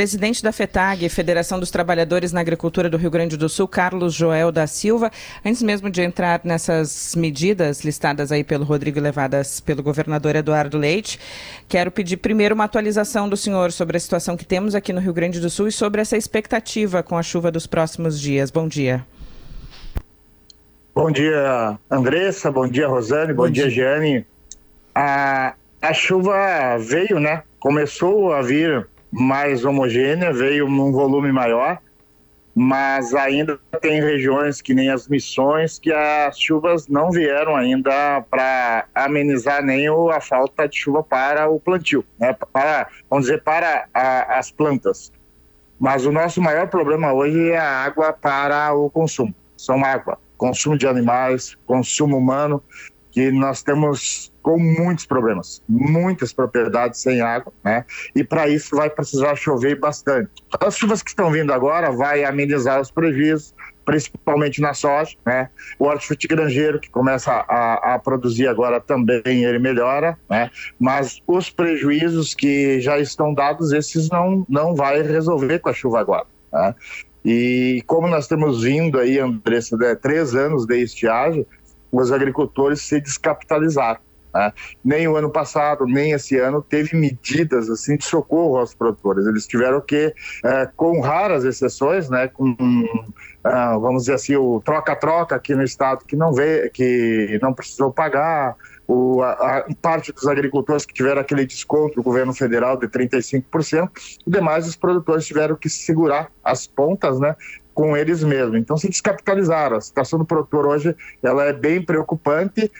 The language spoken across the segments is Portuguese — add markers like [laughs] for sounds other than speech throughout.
Presidente da FETAG, Federação dos Trabalhadores na Agricultura do Rio Grande do Sul, Carlos Joel da Silva. Antes mesmo de entrar nessas medidas listadas aí pelo Rodrigo e levadas pelo governador Eduardo Leite, quero pedir primeiro uma atualização do senhor sobre a situação que temos aqui no Rio Grande do Sul e sobre essa expectativa com a chuva dos próximos dias. Bom dia. Bom dia, Andressa. Bom dia, Rosane. Bom, Bom dia, dia, Giane. A, a chuva veio, né? Começou a vir mais homogênea, veio num volume maior, mas ainda tem regiões que nem as missões que as chuvas não vieram ainda para amenizar nem a falta de chuva para o plantio, né? Para, vamos dizer, para a, as plantas. Mas o nosso maior problema hoje é a água para o consumo. São água, consumo de animais, consumo humano, que nós temos com muitos problemas, muitas propriedades sem água, né? E para isso vai precisar chover bastante. As chuvas que estão vindo agora vai amenizar os prejuízos, principalmente na soja, né? O hortifruti granjeiro que começa a, a, produzir agora também ele melhora, né? Mas os prejuízos que já estão dados, esses não não vai resolver com a chuva agora, né? E como nós temos vindo aí, Andressa, né, três anos de estiagem, os agricultores se descapitalizaram. Né? Nem o ano passado, nem esse ano, teve medidas assim de socorro aos produtores. Eles tiveram que, é, com raras exceções, né, com, ah, vamos dizer assim, o troca-troca aqui no estado que não vê, que não precisou pagar, o, a, a, parte dos agricultores que tiveram aquele desconto do governo federal de 35%, e demais os produtores tiveram que segurar as pontas, né, com eles mesmos. Então se descapitalizaram. A situação do produtor hoje ela é bem preocupante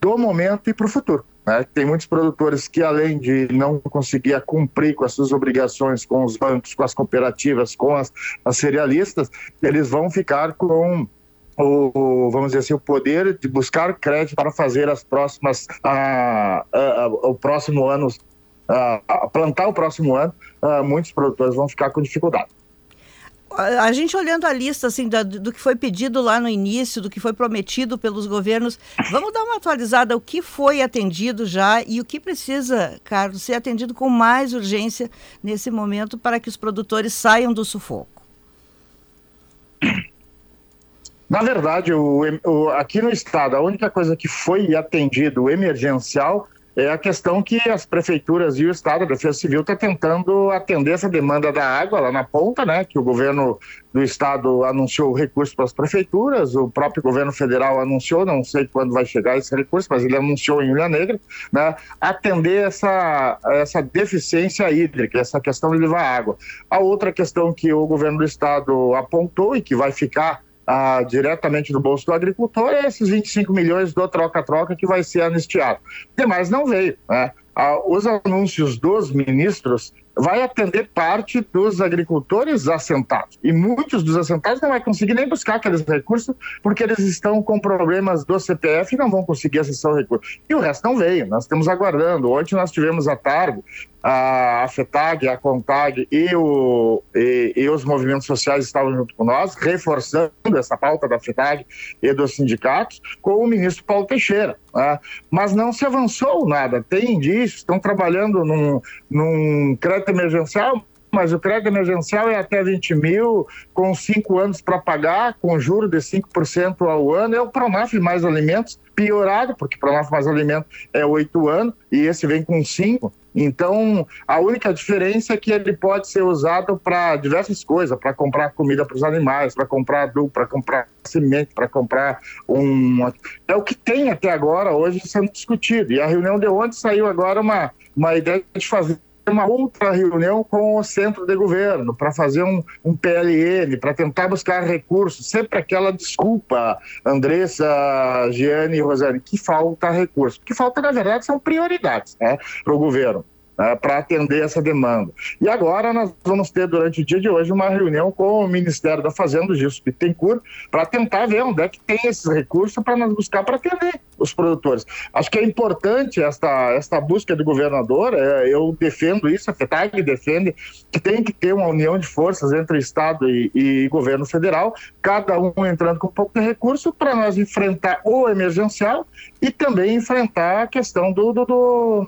do momento e para o futuro. Né? Tem muitos produtores que, além de não conseguir cumprir com as suas obrigações com os bancos, com as cooperativas, com as, as cerealistas, eles vão ficar com o, vamos dizer assim, o poder de buscar crédito para fazer as próximas, a, a, a, o próximo ano, plantar o próximo ano, muitos produtores vão ficar com dificuldade a gente olhando a lista assim do, do, que foi pedido lá no início, do que foi prometido pelos governos, vamos dar uma atualizada o que foi atendido já e o que precisa, Carlos, ser atendido com mais urgência nesse momento para que os produtores saiam do sufoco. Na verdade, o, o, aqui no estado, a única coisa que foi atendido emergencial é a questão que as prefeituras e o Estado, a Defesa Civil, está tentando atender essa demanda da água lá na ponta, né? Que o governo do Estado anunciou o recurso para as prefeituras, o próprio governo federal anunciou, não sei quando vai chegar esse recurso, mas ele anunciou em Ilha Negra, né? Atender essa, essa deficiência hídrica, essa questão de levar água. A outra questão que o governo do Estado apontou e que vai ficar ah, diretamente do bolso do agricultor é esses 25 milhões do troca-troca que vai ser anistiado. Demais não veio. Né? Ah, os anúncios dos ministros vai atender parte dos agricultores assentados. E muitos dos assentados não vai conseguir nem buscar aqueles recursos porque eles estão com problemas do CPF e não vão conseguir acessar o recurso. E o resto não veio. Nós estamos aguardando. Ontem nós tivemos a tarde a FETAG, a CONTAG e, o, e, e, os movimentos sociais estavam junto com nós, reforçando essa pauta da FETAG e dos sindicatos, com o ministro Paulo Teixeira. Né? Mas não se avançou nada. Tem indícios, estão trabalhando num, num crédito emergencial, mas o crédito emergencial é até 20 mil, com cinco anos para pagar, com juro de 5% ao ano. É o Pronaf Mais Alimentos, piorado, porque Pronaf Mais Alimentos é oito anos e esse vem com cinco. Então, a única diferença é que ele pode ser usado para diversas coisas, para comprar comida para os animais, para comprar adubo, para comprar semente, para comprar um. É o que tem até agora, hoje, sendo discutido. E a reunião de ontem saiu agora uma, uma ideia de fazer uma outra reunião com o centro de governo para fazer um, um PLN, para tentar buscar recursos. Sempre aquela desculpa, Andressa, Giane e Rosane, que falta recurso. Que falta, na verdade, são prioridades né, para o governo uh, para atender essa demanda. E agora nós vamos ter, durante o dia de hoje, uma reunião com o Ministério da Fazenda, o Gilson Bittencourt, para tentar ver onde é que tem esses recursos para nós buscar para atender os produtores. Acho que é importante esta, esta busca do governador, é, eu defendo isso, a FETAG defende que tem que ter uma união de forças entre Estado e, e governo federal, cada um entrando com um pouco de recurso para nós enfrentar o emergencial e também enfrentar a questão do, do, do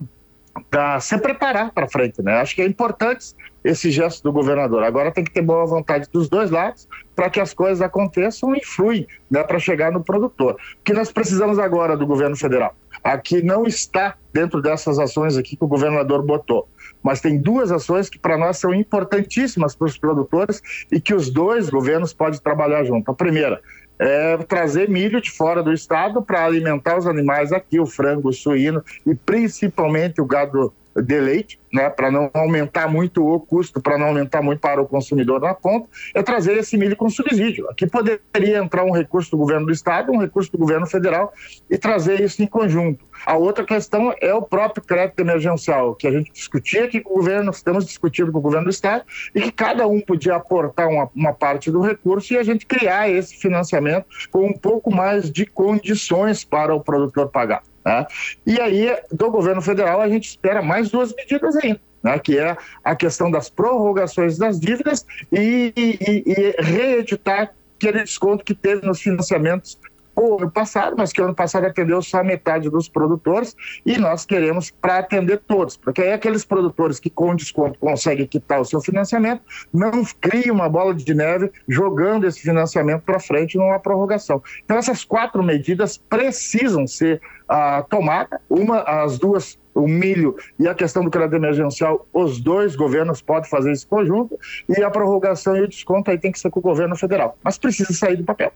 para se preparar para frente, né? Acho que é importante esse gesto do governador. Agora tem que ter boa vontade dos dois lados para que as coisas aconteçam e fluem, né, para chegar no produtor. O que nós precisamos agora do governo federal? Aqui não está dentro dessas ações aqui que o governador botou, mas tem duas ações que para nós são importantíssimas para os produtores e que os dois governos podem trabalhar junto. A primeira é trazer milho de fora do estado para alimentar os animais aqui, o frango, o suíno e principalmente o gado de leite, né, para não aumentar muito o custo, para não aumentar muito para o consumidor na ponta, é trazer esse milho com subsídio. Aqui poderia entrar um recurso do governo do estado, um recurso do governo federal e trazer isso em conjunto. A outra questão é o próprio crédito emergencial, que a gente discutia aqui com o governo, estamos discutindo com o governo do estado, e que cada um podia aportar uma, uma parte do recurso e a gente criar esse financiamento com um pouco mais de condições para o produtor pagar. Né? E aí, do governo federal, a gente espera mais duas medidas ainda. Né, que é a questão das prorrogações das dívidas e, e, e reeditar aquele desconto que teve nos financiamentos o ano passado, mas que o ano passado atendeu só metade dos produtores e nós queremos para atender todos, porque aí aqueles produtores que com desconto conseguem quitar o seu financiamento não criam uma bola de neve jogando esse financiamento para frente numa prorrogação. Então essas quatro medidas precisam ser ah, tomadas, uma, as duas o milho e a questão do crédito emergencial, os dois governos podem fazer esse conjunto, e a prorrogação e o desconto aí tem que ser com o governo federal. Mas precisa sair do papel.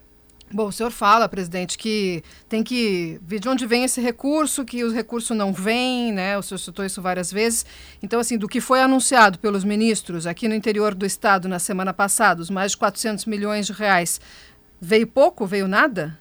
Bom, o senhor fala, presidente, que tem que ver de onde vem esse recurso, que o recurso não vem, né? O senhor citou isso várias vezes. Então, assim, do que foi anunciado pelos ministros aqui no interior do estado na semana passada, os mais de 400 milhões de reais, veio pouco, veio nada?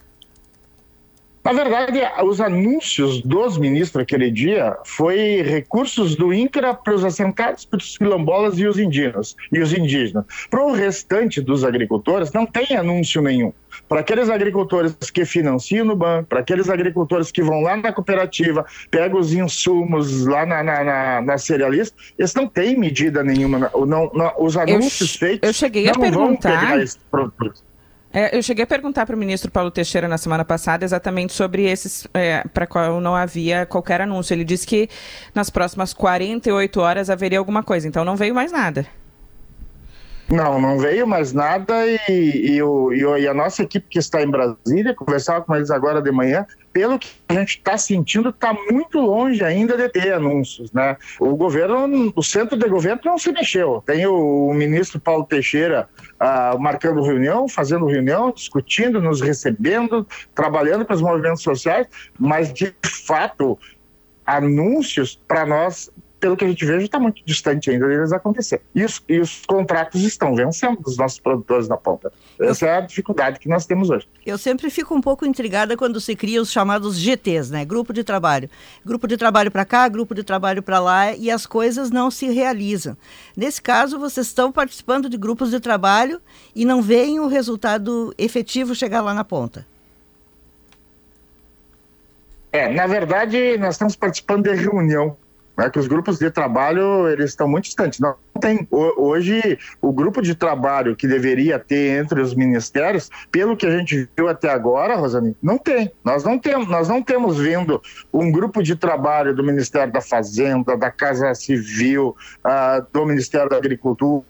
Na verdade, os anúncios dos ministros aquele dia foi recursos do INCRA para os assentados, para os quilombolas e os indígenas. E os indígenas. Para o restante dos agricultores, não tem anúncio nenhum. Para aqueles agricultores que financiam no banco, para aqueles agricultores que vão lá na cooperativa, pegam os insumos lá na, na, na, na cerealista, eles não têm medida nenhuma. Não, não, os anúncios eu, feitos. Eu cheguei a perguntar. É, eu cheguei a perguntar para o ministro Paulo Teixeira na semana passada exatamente sobre esses, é, para qual não havia qualquer anúncio. Ele disse que nas próximas 48 horas haveria alguma coisa, então não veio mais nada. Não, não veio mais nada e, e, o, e, a nossa equipe que está em Brasília, conversava com eles agora de manhã, pelo que a gente está sentindo, está muito longe ainda de ter anúncios, né? O governo, o centro de governo não se mexeu. Tem o, ministro Paulo Teixeira ah, marcando reunião, fazendo reunião, discutindo, nos recebendo, trabalhando com os movimentos sociais, mas de fato anúncios para nós pelo que a gente vê, está muito distante ainda deles acontecer. E os, e os contratos estão vencendo dos nossos produtores na ponta. Essa é a dificuldade que nós temos hoje. Eu sempre fico um pouco intrigada quando se cria os chamados GTs, né? Grupo de trabalho. Grupo de trabalho para cá, grupo de trabalho para lá, e as coisas não se realizam. Nesse caso, vocês estão participando de grupos de trabalho e não veem o resultado efetivo chegar lá na ponta. É, na verdade, nós estamos participando de reunião é que os grupos de trabalho eles estão muito distantes. Não tem hoje o grupo de trabalho que deveria ter entre os ministérios, pelo que a gente viu até agora, Rosane, não tem. Nós não temos, nós não temos vindo um grupo de trabalho do Ministério da Fazenda, da Casa Civil, uh, do Ministério da Agricultura,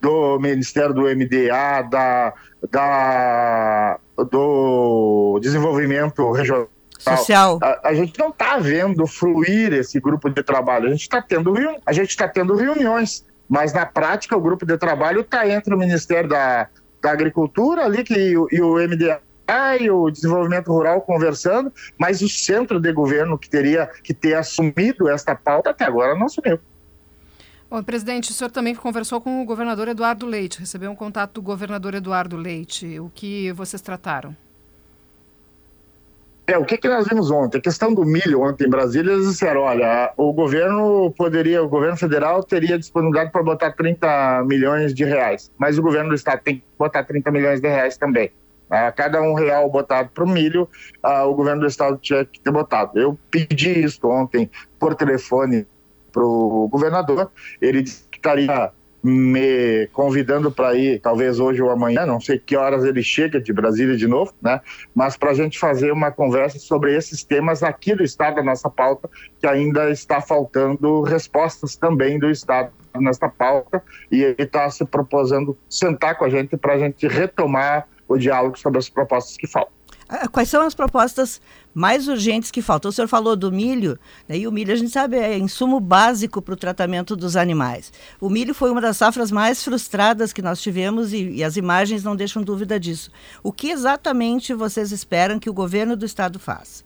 do Ministério do MDA, da, da do Desenvolvimento Regional social. A, a, gente não está vendo fluir esse grupo de trabalho. A gente está tendo, a gente está tendo reuniões, mas na prática o grupo de trabalho está entre o Ministério da, da Agricultura ali que, e, e o MDA e o desenvolvimento rural conversando, mas o centro de governo que teria que ter assumido esta pauta até agora não assumiu. Bom, presidente, o senhor também conversou com o governador Eduardo Leite, recebeu um contato do governador Eduardo Leite. O que vocês trataram? É, o que, que nós vimos ontem? A questão do milho ontem em Brasília, eles disseram, olha, o governo poderia, o governo federal teria disponibilidade para botar 30 milhões de reais, mas o governo do estado tem que botar 30 milhões de reais também. A cada um real botado para o milho, o governo do estado tinha que ter botado. Eu pedi isso ontem por telefone para o governador, ele disse que estaria me convidando para ir, talvez hoje ou amanhã, não sei que horas ele chega de Brasília de novo, né? Mas para a gente fazer uma conversa sobre esses temas aqui do Estado, da nossa pauta, que ainda está faltando respostas também do Estado nesta pauta, e ele está se proposando sentar com a gente para a gente retomar o diálogo sobre as propostas que faltam. Ah, quais são as propostas mais urgentes que faltam? O senhor falou do milho, né, e o milho a gente sabe é insumo básico para o tratamento dos animais. O milho foi uma das safras mais frustradas que nós tivemos e, e as imagens não deixam dúvida disso. O que exatamente vocês esperam que o governo do estado faça?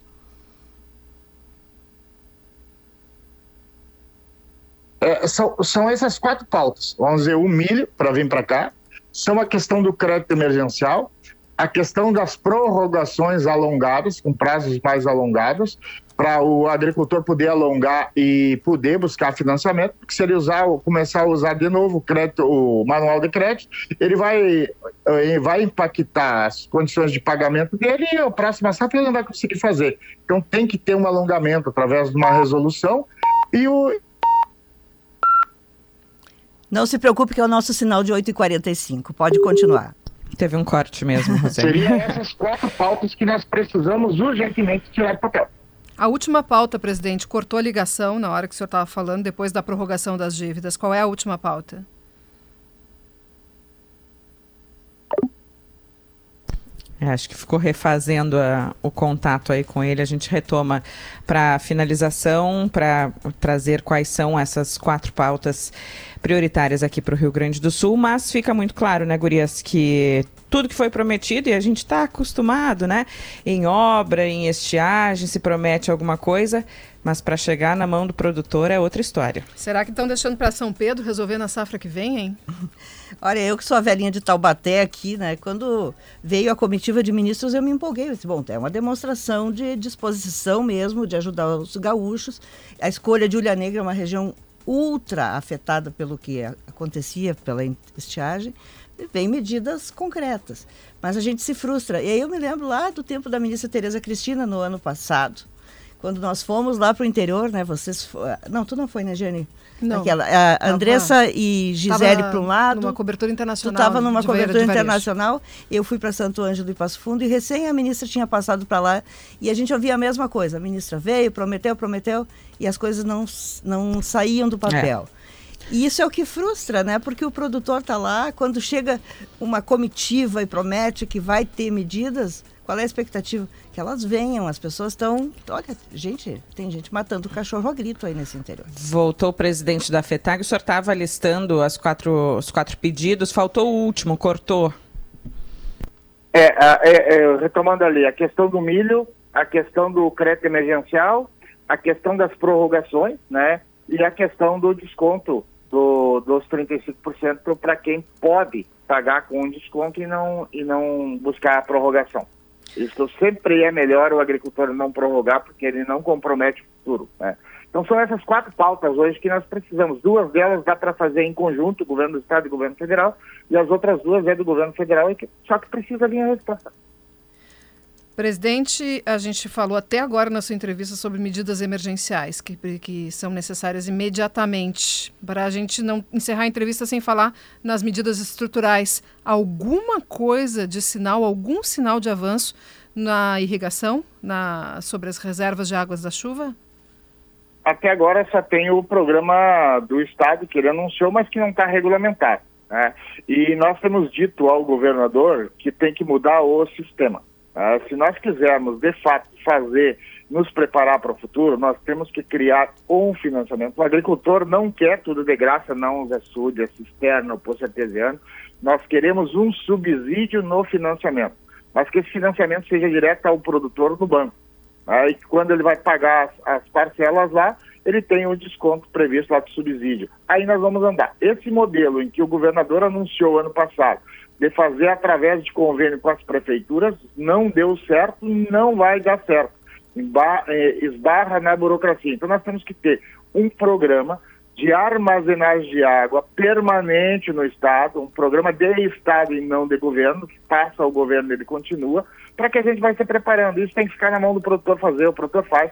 É, são, são essas quatro pautas. Vamos dizer, o milho, para vir para cá, são a questão do crédito emergencial, a questão das prorrogações alongadas, com prazos mais alongados, para o agricultor poder alongar e poder buscar financiamento, porque se ele usar, começar a usar de novo o, crédito, o manual de crédito, ele vai, eh, vai impactar as condições de pagamento dele e a próxima safra ele não vai conseguir fazer. Então tem que ter um alongamento através de uma resolução e o, não se preocupe que é o nosso sinal de 8h45. Pode continuar. Teve um corte mesmo, [laughs] Rosé. Seriam essas quatro pautas que nós precisamos urgentemente tirar do papel. A última pauta, presidente, cortou a ligação na hora que o senhor estava falando, depois da prorrogação das dívidas. Qual é a última pauta? É, acho que ficou refazendo a, o contato aí com ele. A gente retoma para finalização, para trazer quais são essas quatro pautas prioritárias aqui para o Rio Grande do Sul. Mas fica muito claro, né, Gurias, que tudo que foi prometido, e a gente está acostumado, né? Em obra, em estiagem, se promete alguma coisa, mas para chegar na mão do produtor é outra história. Será que estão deixando para São Pedro resolver na safra que vem, hein? [laughs] Olha, eu que sou a velhinha de Taubaté aqui, né? Quando veio a comitiva de ministros, eu me empolguei. Eu disse, bom, é uma demonstração de disposição mesmo de ajudar os gaúchos. A escolha de Ulha Negra é uma região ultra afetada pelo que acontecia pela estiagem vem medidas concretas. Mas a gente se frustra. E aí eu me lembro lá do tempo da ministra Tereza Cristina, no ano passado, quando nós fomos lá para o interior, né? Vocês. Não, tu não foi, né, Jane? Não. Aquela, a Andressa e Gisele para um lado. Numa cobertura internacional. Tu estava numa cobertura internacional. Eu fui para Santo Ângelo e Passo Fundo e recém a ministra tinha passado para lá e a gente ouvia a mesma coisa. A ministra veio, prometeu, prometeu e as coisas não, não saíam do papel. É. E isso é o que frustra, né? Porque o produtor está lá, quando chega uma comitiva e promete que vai ter medidas, qual é a expectativa? Que elas venham, as pessoas estão. Olha, gente, tem gente matando o cachorro a grito aí nesse interior. Voltou o presidente da FETAG, o senhor estava listando as quatro, os quatro pedidos, faltou o último, cortou. É, é, é, retomando ali, a questão do milho, a questão do crédito emergencial, a questão das prorrogações, né? E a questão do desconto do, dos 35% para quem pode pagar com desconto e não, e não buscar a prorrogação. Isso sempre é melhor o agricultor não prorrogar, porque ele não compromete o futuro. Né? Então são essas quatro pautas hoje que nós precisamos. Duas delas dá para fazer em conjunto, governo do Estado e governo federal, e as outras duas é do governo federal, só que precisa vir a resposta. Presidente, a gente falou até agora na sua entrevista sobre medidas emergenciais que, que são necessárias imediatamente. Para a gente não encerrar a entrevista sem falar nas medidas estruturais, alguma coisa de sinal, algum sinal de avanço na irrigação, na, sobre as reservas de águas da chuva? Até agora só tem o programa do Estado que ele anunciou, mas que não está regulamentado. Né? E nós temos dito ao governador que tem que mudar o sistema. Ah, se nós quisermos, de fato, fazer, nos preparar para o futuro, nós temos que criar um financiamento. O agricultor não quer tudo de graça, não os açude, a cisterna, o poço artesiano. Nós queremos um subsídio no financiamento, mas que esse financiamento seja direto ao produtor no banco. Aí, quando ele vai pagar as, as parcelas lá, ele tem um desconto previsto lá do subsídio. Aí nós vamos andar. Esse modelo em que o governador anunciou ano passado, de fazer através de convênio com as prefeituras, não deu certo, não vai dar certo. Eh, esbarra na burocracia. Então nós temos que ter um programa de armazenagem de água permanente no Estado, um programa de Estado e não de governo, que passa ao governo e ele continua, para que a gente vai se preparando. Isso tem que ficar na mão do produtor fazer, o produtor faz.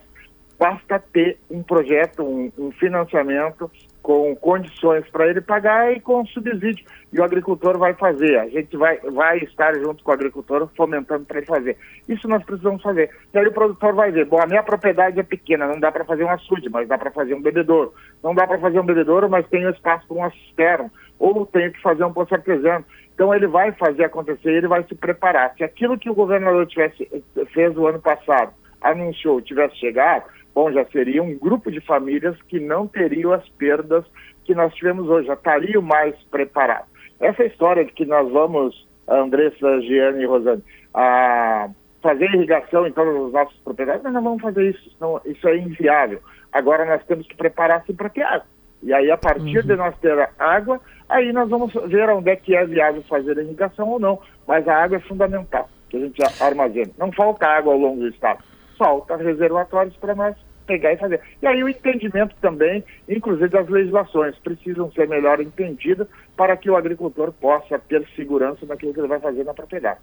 Basta ter um projeto, um, um financiamento com condições para ele pagar e com subsídio. E o agricultor vai fazer. A gente vai, vai estar junto com o agricultor fomentando para ele fazer. Isso nós precisamos fazer. E aí o produtor vai ver, bom, a minha propriedade é pequena, não dá para fazer um açude, mas dá para fazer um bebedouro. Não dá para fazer um bebedouro, mas tem espaço para uma cisterna. Ou tenho que fazer um poço artesano. Então ele vai fazer acontecer, ele vai se preparar. Se aquilo que o governador tivesse, fez o ano passado, anunciou, tivesse chegado, bom, já seria um grupo de famílias que não teriam as perdas que nós tivemos hoje, já estariam mais preparados. Essa história de que nós vamos, Andressa, Giane e Rosane, a fazer irrigação em todas as nossas propriedades, nós não vamos fazer isso, não, isso é inviável. Agora nós temos que preparar-se para ter água. E aí, a partir uhum. de nós ter água, aí nós vamos ver onde é que é viável fazer a irrigação ou não. Mas a água é fundamental, que a gente armazena. Não falta água ao longo do estado, falta reservatórios para nós pegar e fazer. E aí o entendimento também, inclusive das legislações, precisam ser melhor entendidas para que o agricultor possa ter segurança naquilo que ele vai fazer na propriedade.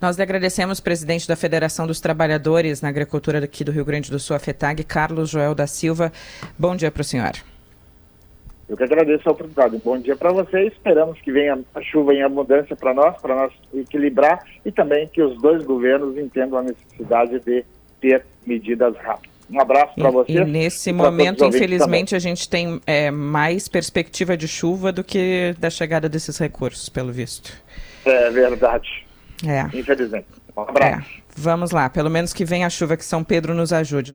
Nós lhe agradecemos, presidente da Federação dos Trabalhadores na Agricultura aqui do Rio Grande do Sul, a FETAG, Carlos Joel da Silva. Bom dia para o senhor. Eu que agradeço a oportunidade. Bom dia para vocês. Esperamos que venha a chuva em abundância para nós, para nós equilibrar e também que os dois governos entendam a necessidade de ter medidas rápidas. Um abraço para vocês. E nesse momento, infelizmente, também. a gente tem é, mais perspectiva de chuva do que da chegada desses recursos, pelo visto. É verdade. É. Infelizmente. Um abraço. É. Vamos lá, pelo menos que venha a chuva que São Pedro nos ajude.